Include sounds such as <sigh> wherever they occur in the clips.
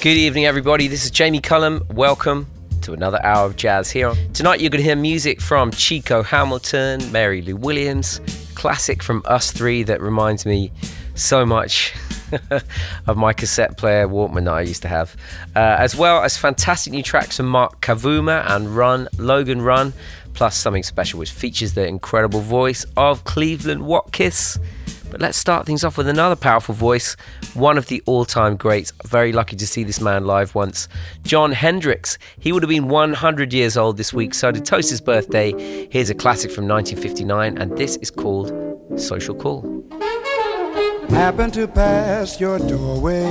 Good evening, everybody. This is Jamie Cullum. Welcome to another hour of jazz here. Tonight, you're going to hear music from Chico Hamilton, Mary Lou Williams, classic from us three that reminds me so much <laughs> of my cassette player Walkman that I used to have, uh, as well as fantastic new tracks from Mark Kavuma and Run, Logan Run, plus something special which features the incredible voice of Cleveland Watkiss. But let's start things off with another powerful voice, one of the all time greats. Very lucky to see this man live once. Jon Hendricks. He would have been 100 years old this week, so to toast his birthday, here's a classic from 1959, and this is called Social Call. Happened to pass your doorway,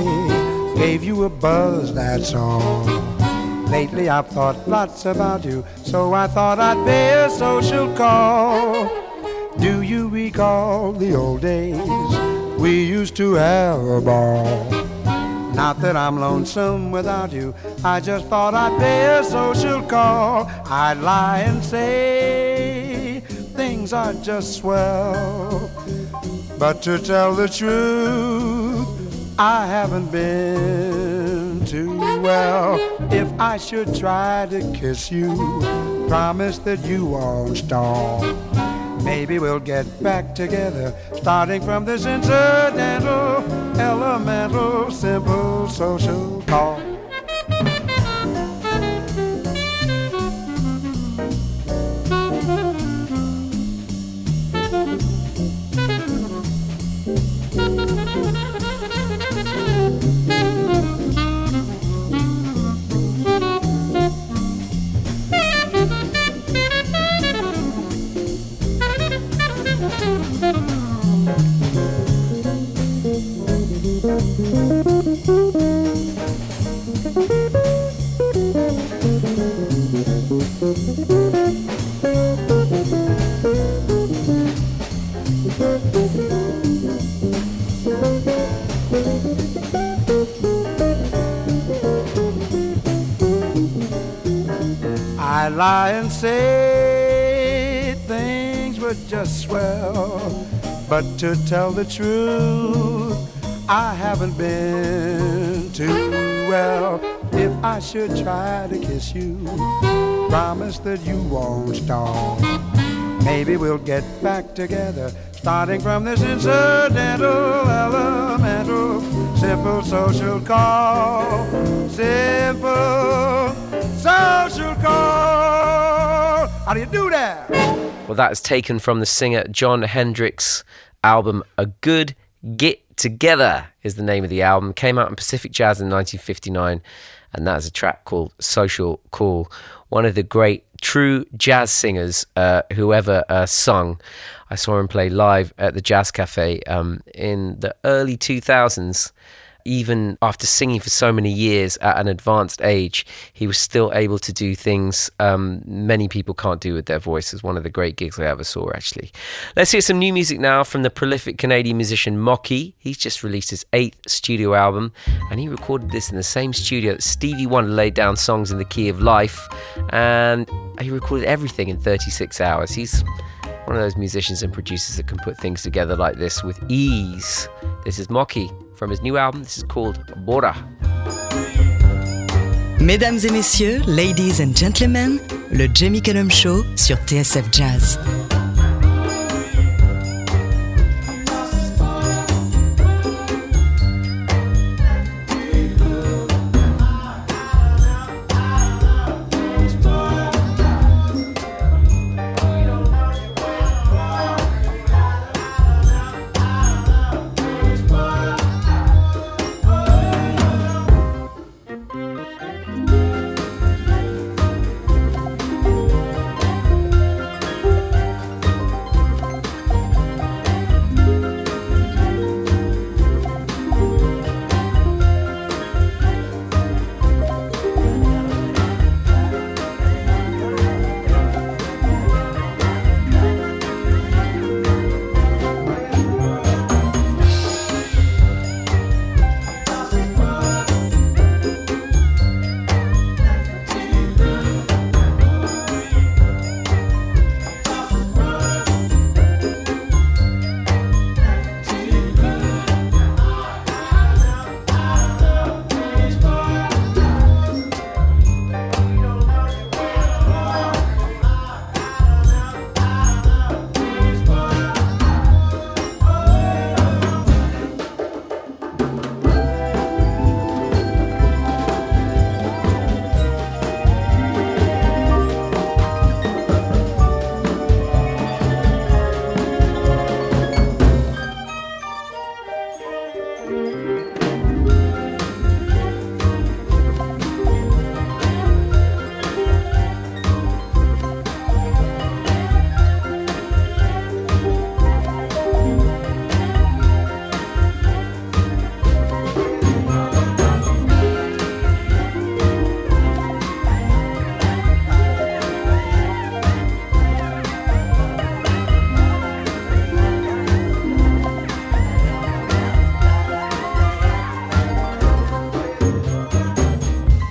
gave you a buzz, that's all. Lately I've thought lots about you, so I thought I'd pay a social call. Do you recall the old days we used to have a ball? Not that I'm lonesome without you, I just thought I'd pay a social call. I'd lie and say things are just swell. But to tell the truth, I haven't been too well. If I should try to kiss you, promise that you won't stall. Maybe we'll get back together, starting from this incidental, elemental, simple social to tell the truth, I haven't been too well. If I should try to kiss you, promise that you won't stall. Maybe we'll get back together, starting from this incidental, elemental, simple social call. Simple social call. How do you do that? Well, that is taken from the singer Jon Hendricks' album A Good Get Together is the name of the album. Came out in Pacific Jazz in 1959, and that is a track called Social Call. One of the great true jazz singers uh, who ever uh, sung. I saw him play live at the Jazz Cafe um, in the early 2000s even after singing for so many years at an advanced age, he was still able to do things um, many people can't do with their voice. It's one of the great gigs I ever saw, actually. Let's hear some new music now from the prolific Canadian musician Mocky. He's just released his eighth studio album, and he recorded this in the same studio that Stevie Wonder laid down songs in the key of life, and he recorded everything in 36 hours. He's one of those musicians and producers that can put things together like this with ease. This is Mocky from his new album. This is called Bora. Mesdames et messieurs, ladies and gentlemen, le Jamie Cullum Show sur TSF Jazz.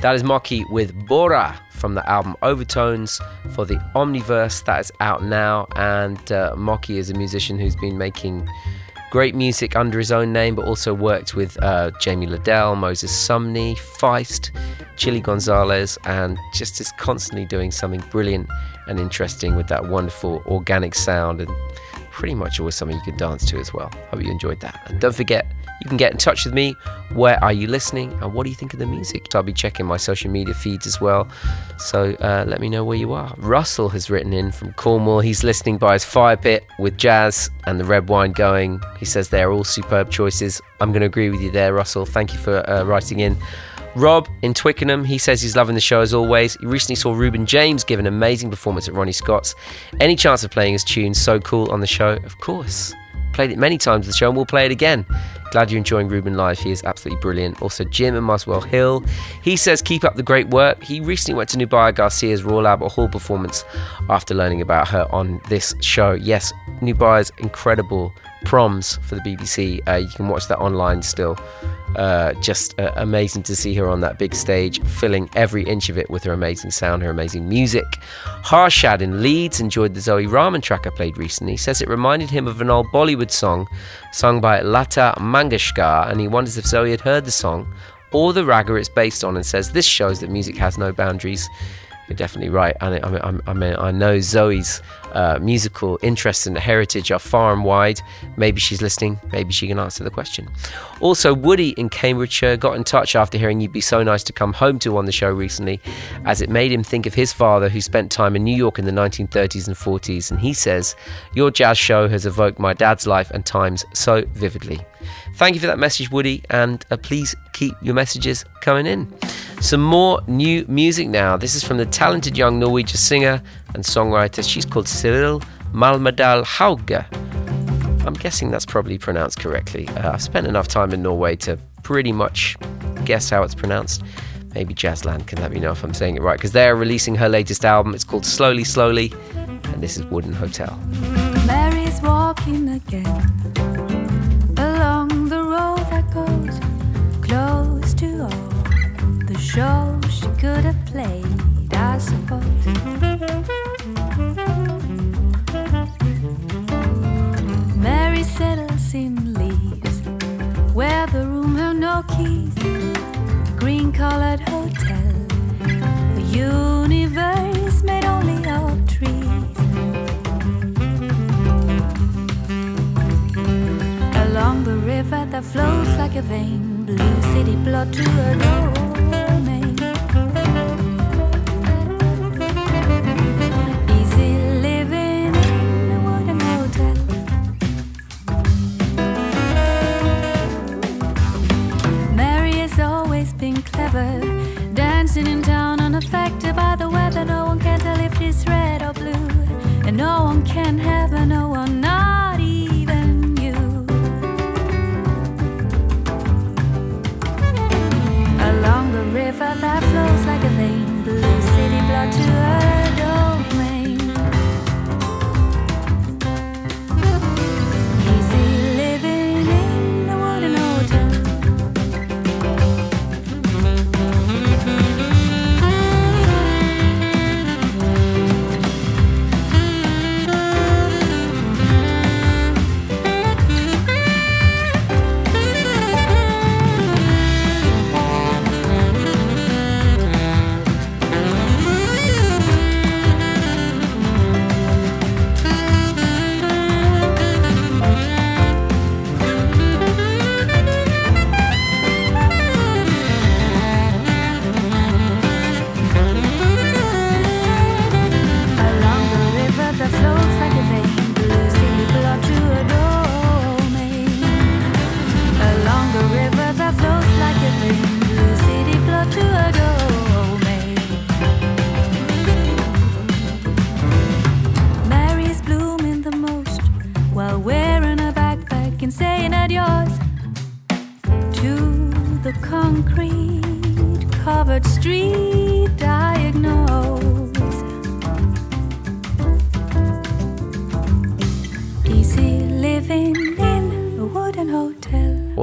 That is Mocky with Bora from the album Overtones for the Omniverse that is out now. And uh, Mocky is a musician who's been making great music under his own name, but also worked with uh, Jamie Lidell, Moses Sumney, Feist, Chilly Gonzalez, and just is constantly doing something brilliant and interesting with that wonderful organic sound and pretty much always something you can dance to as well. Hope you enjoyed that. And don't forget, you can get in touch with me. Where are you listening? And what do you think of the music? I'll be checking my social media feeds as well. So uh, let me know where you are. Russell has written in from Cornwall. He's listening by his fire pit with jazz and the red wine going. He says they're all superb choices. I'm going to agree with you there, Russell. Thank you for uh, writing in. Rob in Twickenham, he says he's loving the show as always. He recently saw Reuben James give an amazing performance at Ronnie Scott's. Any chance of playing his tune so cool on the show? Of course. Played it many times on the show and we'll play it again. Glad you're enjoying Reuben live. He is absolutely brilliant. Also, Jim and Muswell Hill. He says, keep up the great work. He recently went to Nubia Garcia's Royal Albert Hall performance after learning about her on this show. Yes, Nubia's incredible proms for the BBC. Uh, you can watch that online still. Uh, just uh, amazing to see her on that big stage, filling every inch of it with her amazing sound, her amazing music. Harshad in Leeds enjoyed the Zoe Rahman track I played recently. He says it reminded him of an old Bollywood song sung by Lata Mangeshkar, and he wonders if Zoe had heard the song or the raga it's based on, and says this shows that music has no boundaries. You're definitely right. And I mean, I, mean, I know Zoe's uh, musical interests and heritage are far and wide. Maybe she's listening. Maybe she can answer the question. Also, Woody in Cambridgeshire got in touch after hearing you'd be so nice to come home to on the show recently, as it made him think of his father who spent time in New York in the 1930s and 40s. And he says, Your jazz show has evoked my dad's life and times so vividly. Thank you for that message, Woody, and uh, please keep your messages coming in. Some more new music now. This is from the talented young Norwegian singer and songwriter. She's called Siril Malmedal Hauge. I'm guessing that's probably pronounced correctly. Uh, I've spent enough time in Norway to pretty much guess how it's pronounced. Maybe Jazzland can let me know if I'm saying it right because they're releasing her latest album. It's called Slowly Slowly, and this is Wooden Hotel. Mary's walking again show she could have played, I suppose. Mary settles in leaves, where the room have no keys. Green colored hotel, a universe made only of trees. Along the river that flows like a vein, blue city blood to adore. Dancing in town unaffected by the weather. No one can tell if she's red or blue, and no one can have her, no one, not even you. Along the river that flows like a vein, blue city blood to her.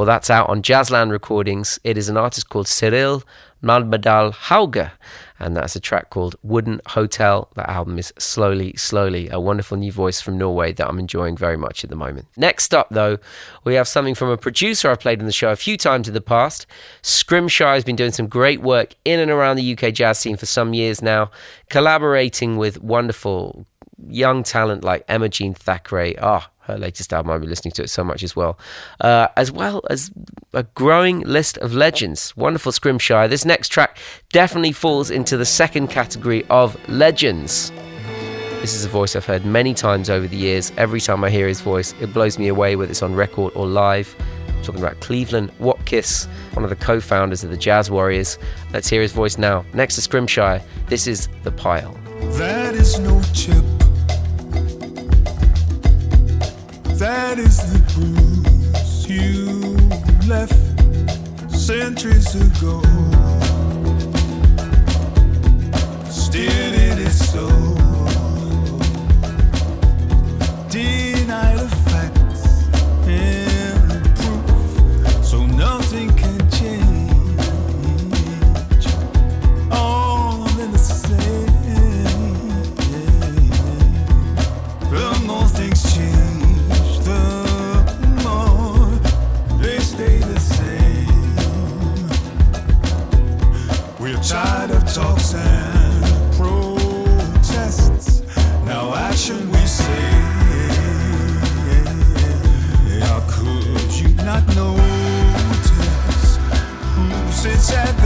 That's out on Jazzland Recordings. It is an artist called Siril Malmedal Hauge, and that's a track called Wooden Hotel. That album is Slowly, Slowly, a wonderful new voice from Norway that I'm enjoying very much at the moment. Next up, though, we have something from a producer I've played on the show a few times in the past. Scrimshire has been doing some great work in and around the UK jazz scene for some years now, collaborating with wonderful young talent like Emma Jean Thackray. Ah, her latest album. I've been listening to it so much as well, uh, as well as a growing list of legends. Wonderful Scrimshire. This next track definitely falls into the second category of legends. This is a voice I've heard many times over the years. Every time I hear his voice, it blows me away whether it's on record or live. I'm talking about Cleveland Watkiss, one of the co founders of the Jazz Warriors. Let's hear his voice now. Next to Scrimshire, this is The Pile. That is no chip. That is the bruise you left centuries ago. Still, it is so. Deny not notice who sits at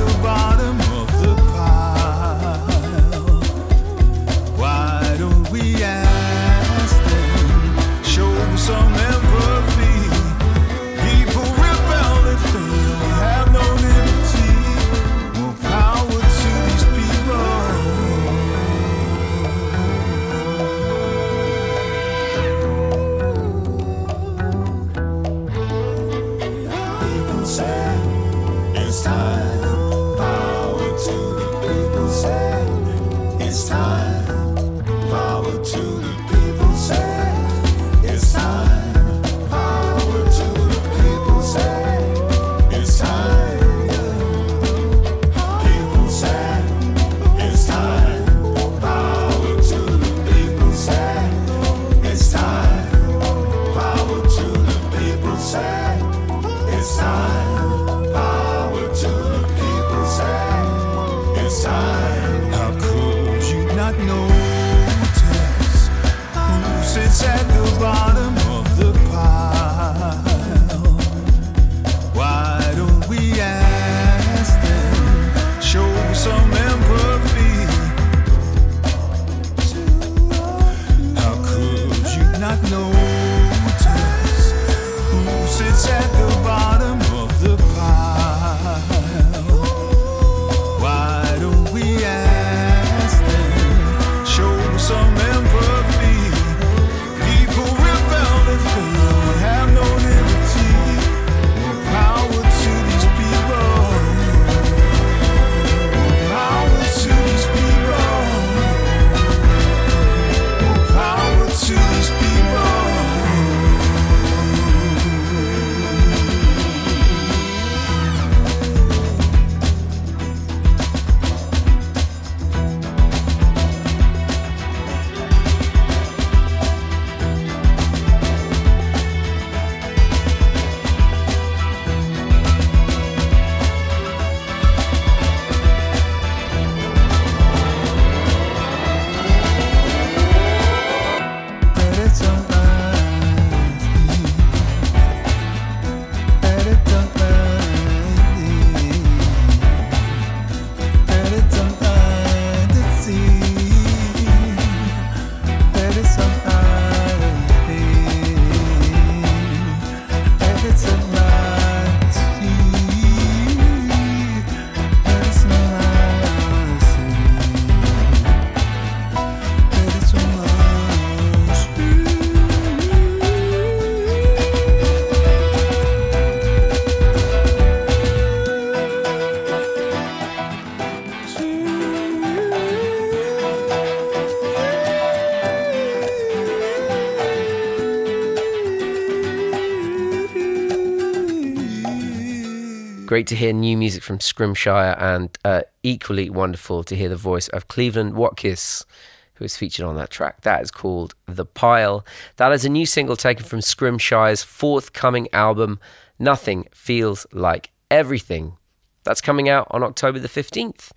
Great to hear new music from Scrimshire, and uh, equally wonderful to hear the voice of Cleveland Watkiss, who is featured on that track. That is called The Pile. That is a new single taken from Scrimshire's forthcoming album, Nothing Feels Like Everything. That's coming out on October the 15th.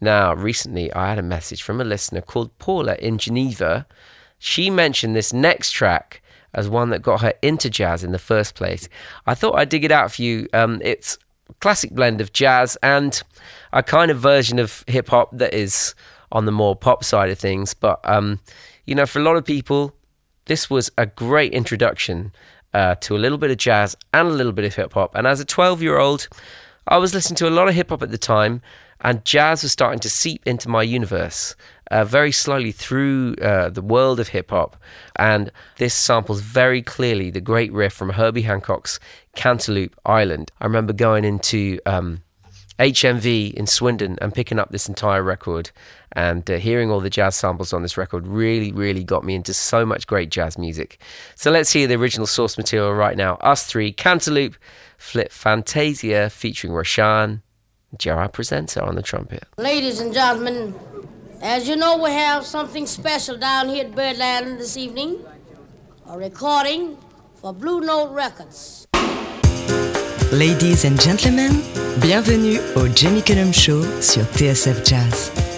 Now, recently I had a message from a listener called Paula in Geneva. She mentioned this next track as one that got her into jazz in the first place. I thought I'd dig it out for you. Um, it's classic blend of jazz and a kind of version of hip hop that is on the more pop side of things. But, um, you know, for a lot of people, this was a great introduction uh, to a little bit of jazz and a little bit of hip hop. And as a 12 year old, I was listening to a lot of hip hop at the time, and jazz was starting to seep into my universe uh, very slowly through uh, the world of hip hop. And this samples very clearly the great riff from Herbie Hancock's Cantaloupe Island. I remember going into um, HMV in Swindon and picking up this entire record and uh, hearing all the jazz samples on this record really, really got me into so much great jazz music. So let's hear the original source material right now. Us three, Cantaloop, Flip Fantasia featuring Rahsaan, Gerard Presencer on the trumpet. Ladies and gentlemen, as you know, we have something special down here at Birdland this evening. A recording for Blue Note Records. Ladies and gentlemen, bienvenue au Jamie Cullum Show sur TSF Jazz.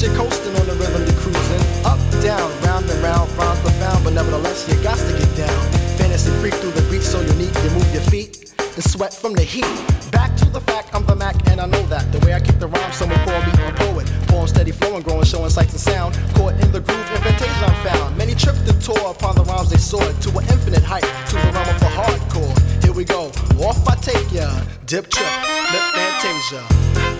Keeps coasting on the rhythm you're cruising. Up, down, round and round, rhymes profound, but nevertheless you got to get down. Fantasy freak through the beat so unique, you move your feet and sweat from the heat. Back to the fact, I'm the Mac and I know that. The way I kick the rhyme, someone call me a poet. Poem steady flowing, growing, showing sights and sound. Caught in the groove, invitation I'm found. Many tripped and tore upon the rhymes they soared to an infinite height, to the realm of the hardcore. Here we go, off I take ya. Dip trip, lip fantasia.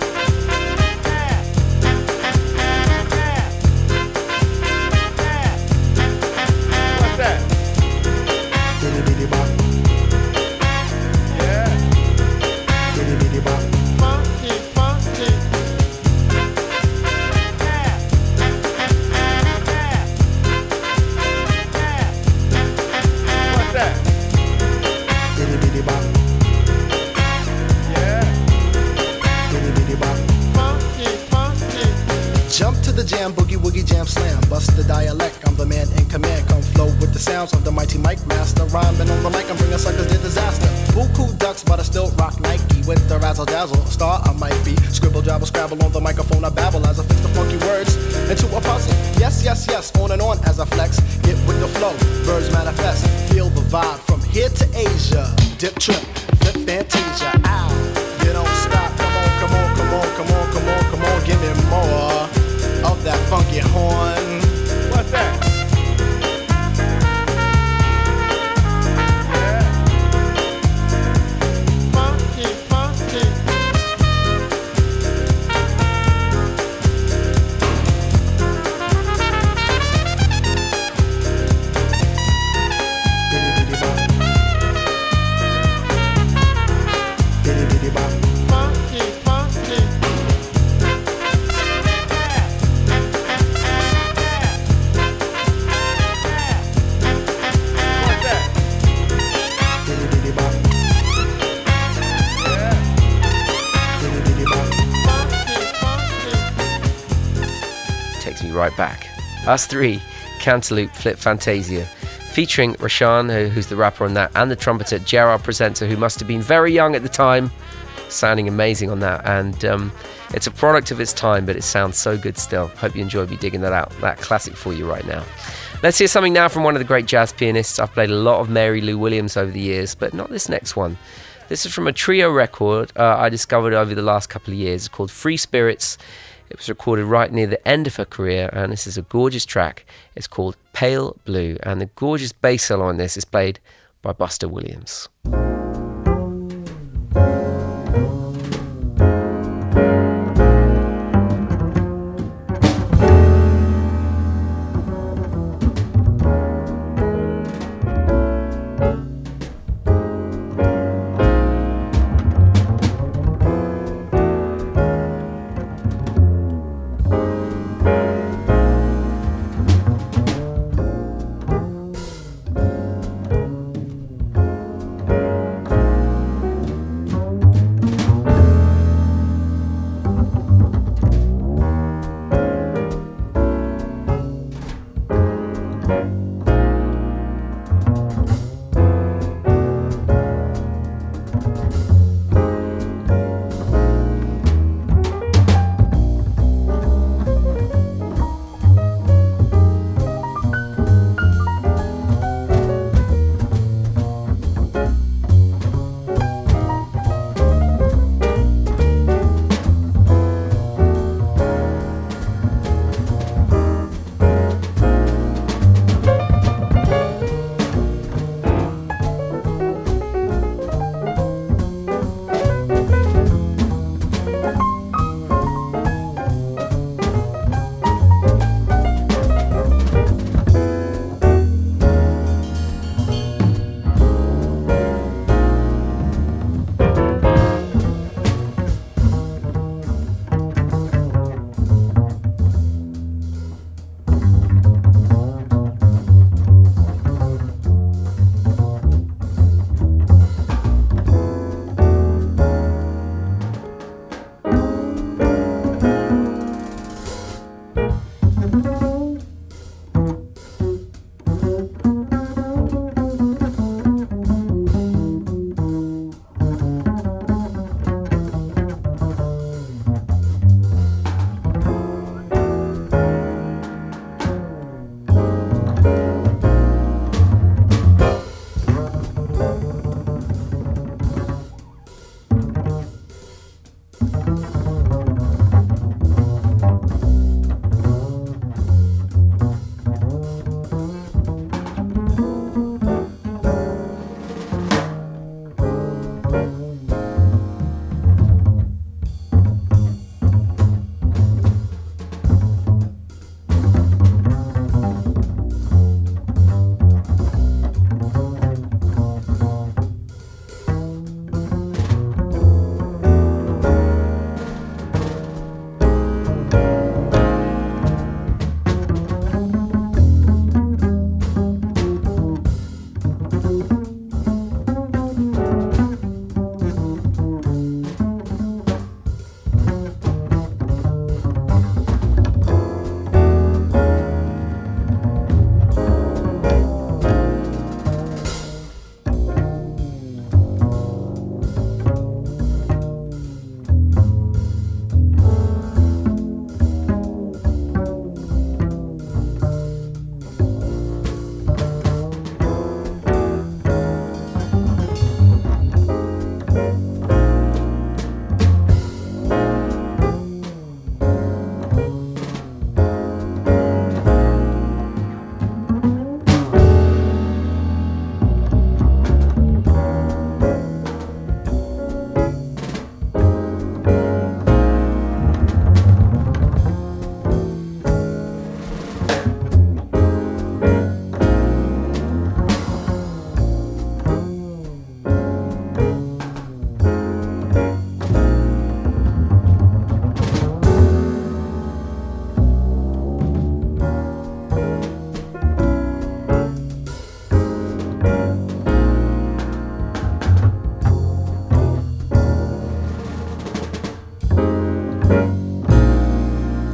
Dazzle. Star I might be. Scribble, jabble, scrabble on the microphone. Us three, Cantaloop Flip Fantasia, featuring Rahsaan, who- who's the rapper on that, and the trumpeter Gerard Presencer, who must have been very young at the time, sounding amazing on that. And um, it's a product of its time, but it sounds so good still. Hope you enjoy me digging that out. That classic for you right now. Let's hear something now from one of the great jazz pianists. I've played a lot of Mary Lou Williams over the years, but not this next one. This is from a trio record uh, I discovered over the last couple of years called Free Spirits. It was recorded right near the end of her career, and this is a gorgeous track. It's called Pale Blue, and the gorgeous bass solo on this is played by Buster Williams.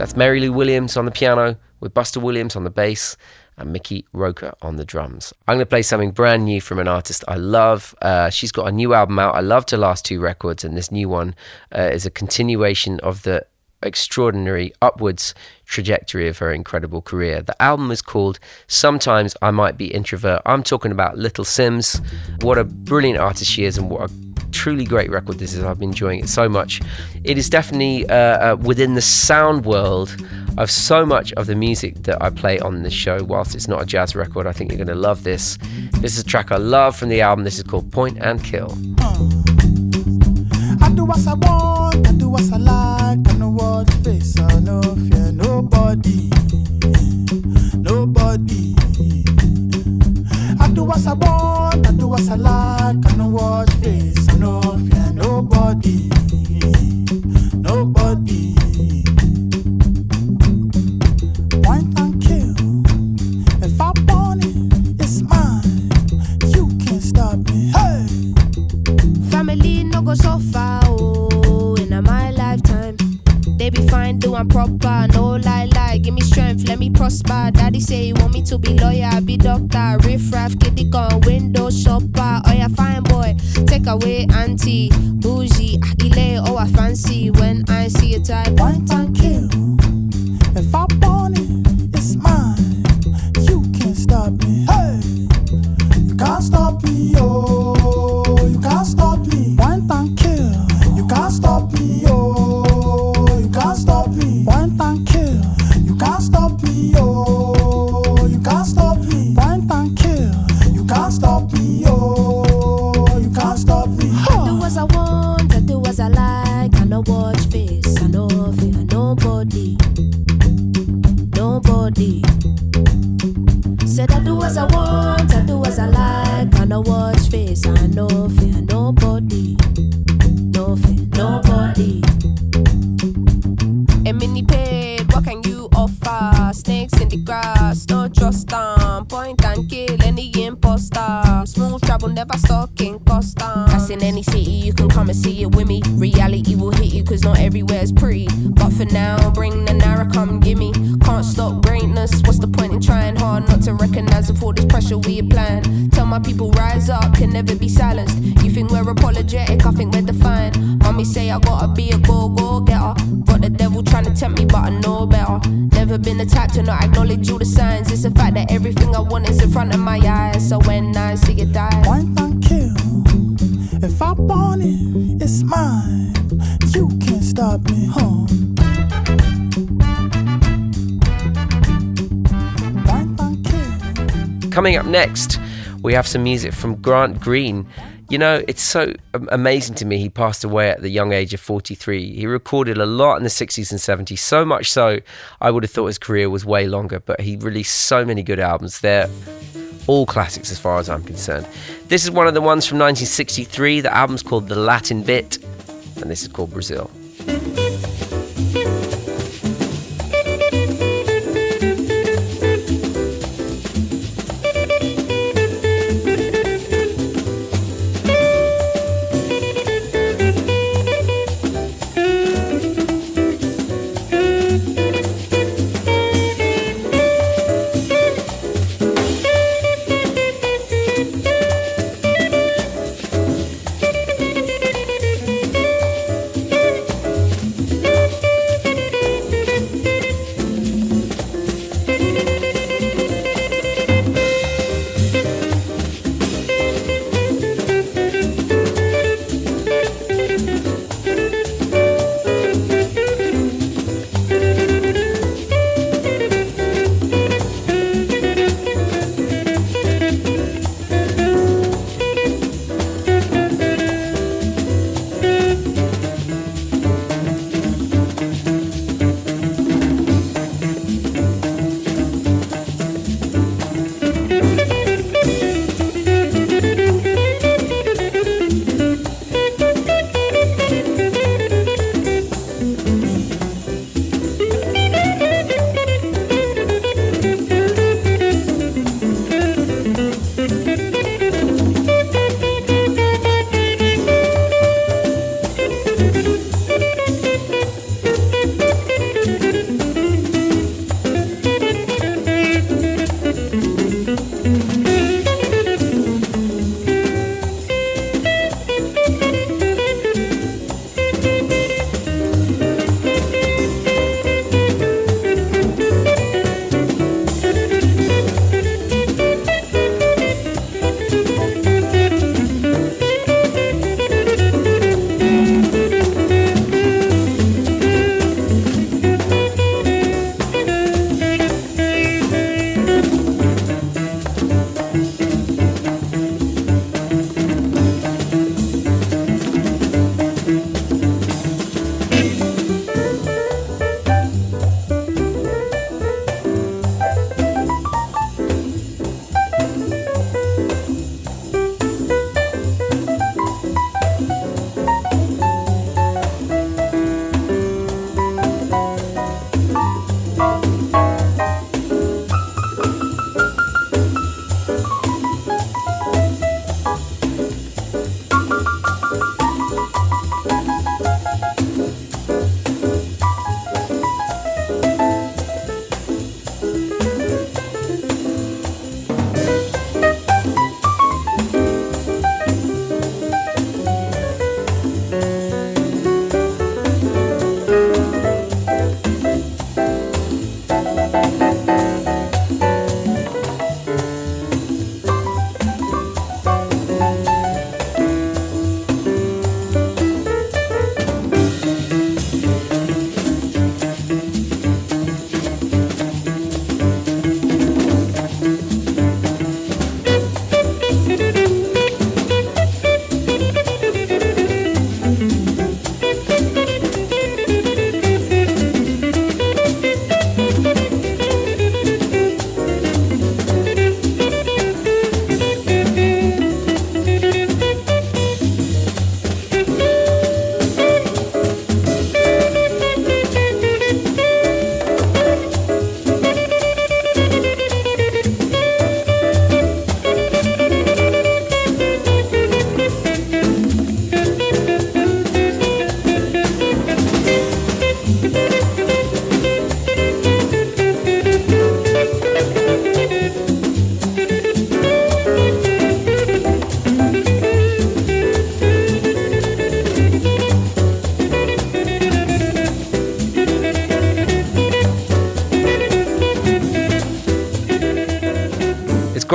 That's Mary Lou Williams on the piano, with Buster Williams on the bass, and Mickey Roker on the drums. I'm going to play something brand new from an artist I love. Uh, she's got a new album out. I loved her last two records, and this new one uh, is a continuation of the extraordinary upwards trajectory of her incredible career. The album is called Sometimes I Might Be Introvert. I'm talking about Little Simz. What a brilliant artist she is, and what a truly great record this is. I've been enjoying it so much. It is definitely uh, uh, within the sound world of so much of the music that I play on this show. Whilst it's not a jazz record, I think you're going to love this. This is a track I love from the album. This is called Point and Kill. I do what I want, I like, I know what face, I fear nobody, nobody. Do what I want, I do what I like, I know what face, I no fear nobody, nobody. Point and kill, if I want it, it's mine. You can't stop me. Hey. Family no go so far, oh, Be fine, doing proper, no lie, lie. Give me strength, let me prosper. Daddy say he want me to be lawyer, be doctor, riff raff, kitty gun, window shopper. Oh yeah, fine boy, take away auntie, bougie, akile, oh I fancy If I want it, it's mine. You can't stop me, huh? Coming up next, we have some music from Grant Green. You know, it's so amazing to me. He passed away at the young age of 43. He recorded a lot in the 60s and 70s, so much so I would have thought his career was way longer, but he released so many good albums. They're all classics as far as I'm concerned. This is one of the ones from 1963. The album's called The Latin Bit, and this is called Brazil.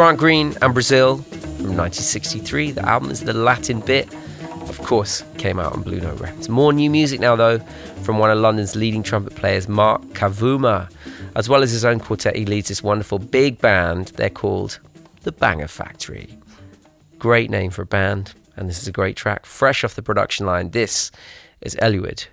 Grant Green and Brazil from 1963. The album is the Latin bit. Of course, came out on Blue Note Records. More new music now, though, from one of London's leading trumpet players, Mark Kavuma. As well as his own quartet, he leads this wonderful big band. They're called the Banger Factory. Great name for a band, and this is a great track. Fresh off the production line, this is Eluid.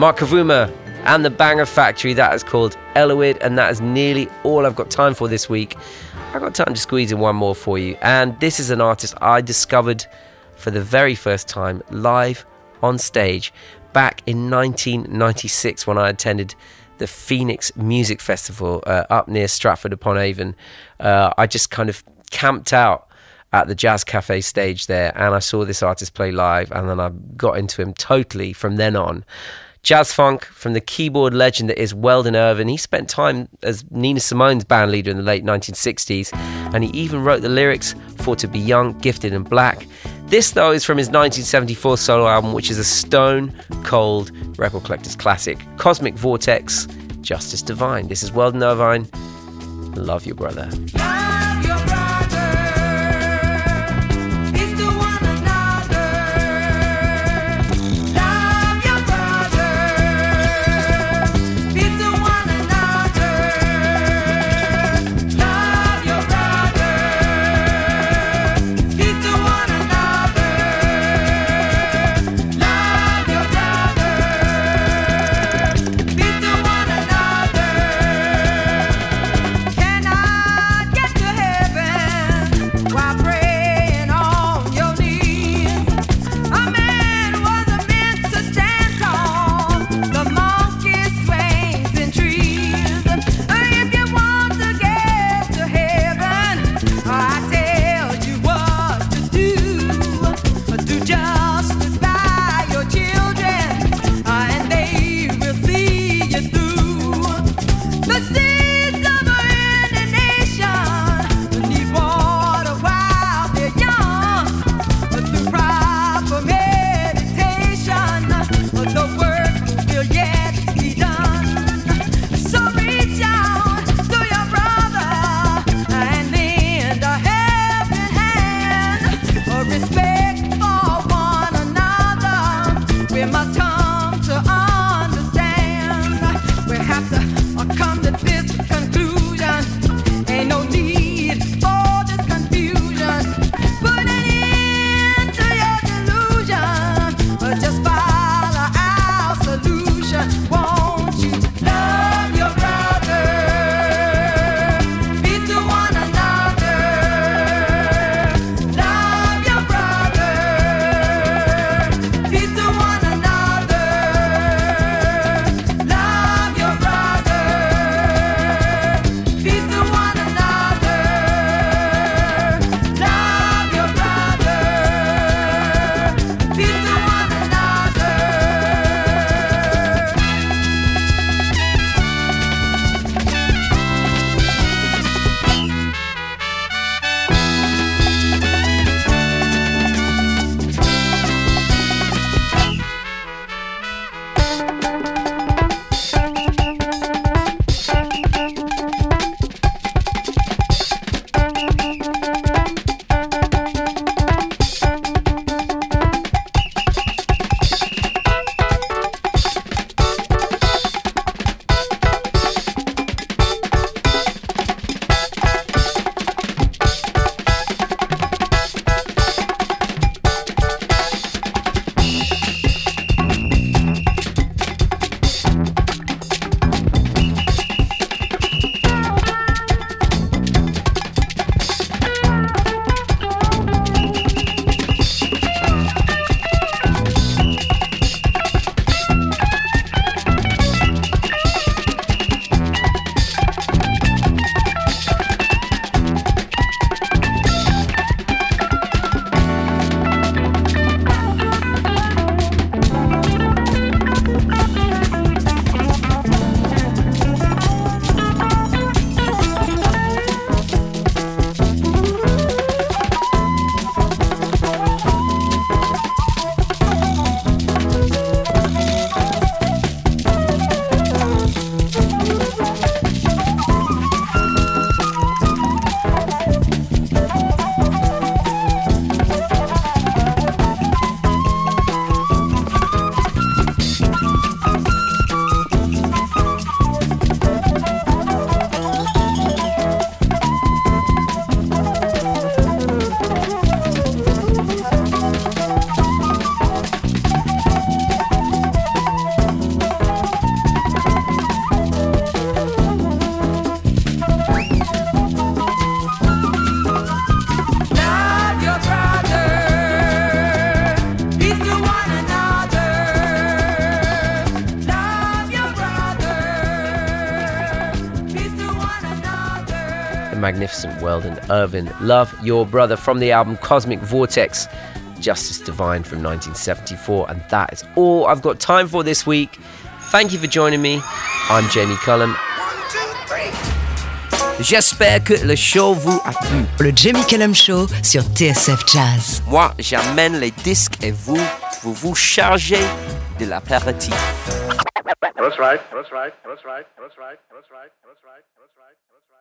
Mark Kavuma and the Banger Factory. That is called Eluid, and that is nearly all I've got time for this week. I've got time to squeeze in one more for you. And this is an artist I discovered for the very first time live on stage back in 1996 when I attended the Phoenix Music Festival uh, up near Stratford upon Avon. Uh, I just kind of camped out at the Jazz Cafe stage there and I saw this artist play live and then I got into him totally from then on. Jazz funk from the keyboard legend that is Weldon Irvine. He spent time as Nina Simone's band leader in the late 1960s, and he even wrote the lyrics for To Be Young, Gifted and Black. This, though, is from his 1974 solo album, which is a stone cold record collector's classic Cosmic Vortex, Justice Divine. This is Weldon Irvine. Love your brother. Magnificent World and Irvin Love Your Brother from the album Cosmic Vortex, Justice Divine from 1974. And that is all I've got time for this week. Thank you for joining me. I'm Jamie Cullum. J'espère que le show vous a plu. Le Jamie Cullum Show sur TSF Jazz. Moi, j'amène les disques et vous, vous vous chargez de l'apéritif. That's right. That's right. That's right. That's right. That's right. That's right. That's right. That's right.